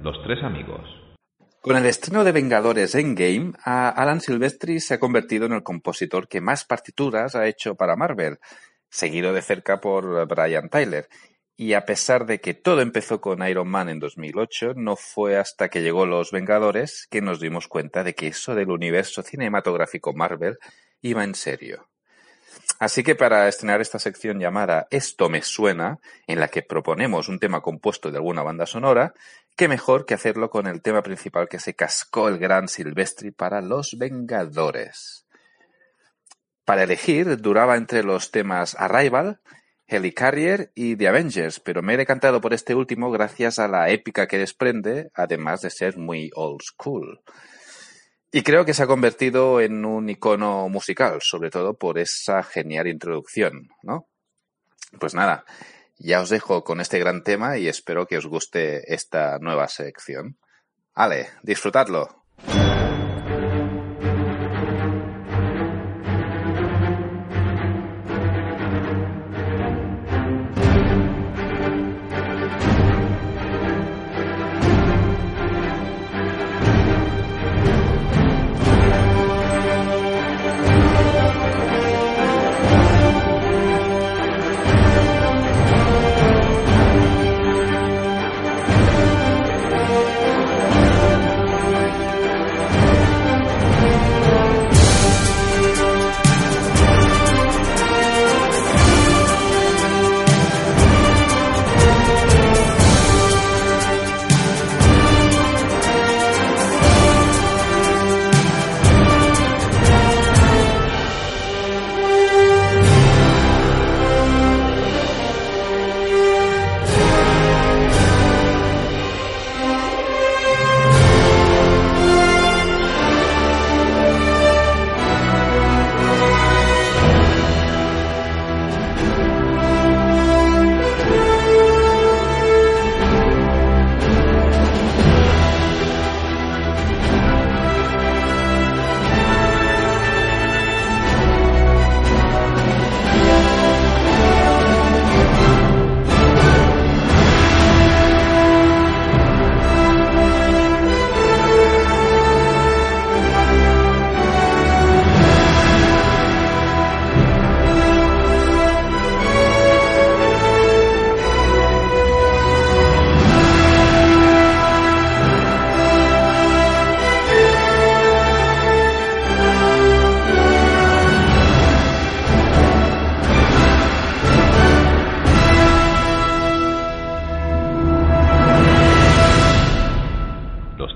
los tres amigos. Con el estreno de Vengadores Endgame, Alan Silvestri se ha convertido en el compositor que más partituras ha hecho para Marvel, seguido de cerca por Brian Tyler. Y a pesar de que todo empezó con Iron Man en 2008, no fue hasta que llegó Los Vengadores que nos dimos cuenta de que eso del universo cinematográfico Marvel iba en serio. Así que para estrenar esta sección llamada Esto me suena, en la que proponemos un tema compuesto de alguna banda sonora, qué mejor que hacerlo con el tema principal que se cascó el gran Silvestri para Los Vengadores. Para elegir, duraba entre los temas Arrival, Helicarrier y The Avengers, pero me he decantado por este último gracias a la épica que desprende, además de ser muy old school. Y creo que se ha convertido en un icono musical, sobre todo por esa genial introducción, ¿no? Pues nada, ya os dejo con este gran tema y espero que os guste esta nueva sección. Ale, disfrutadlo.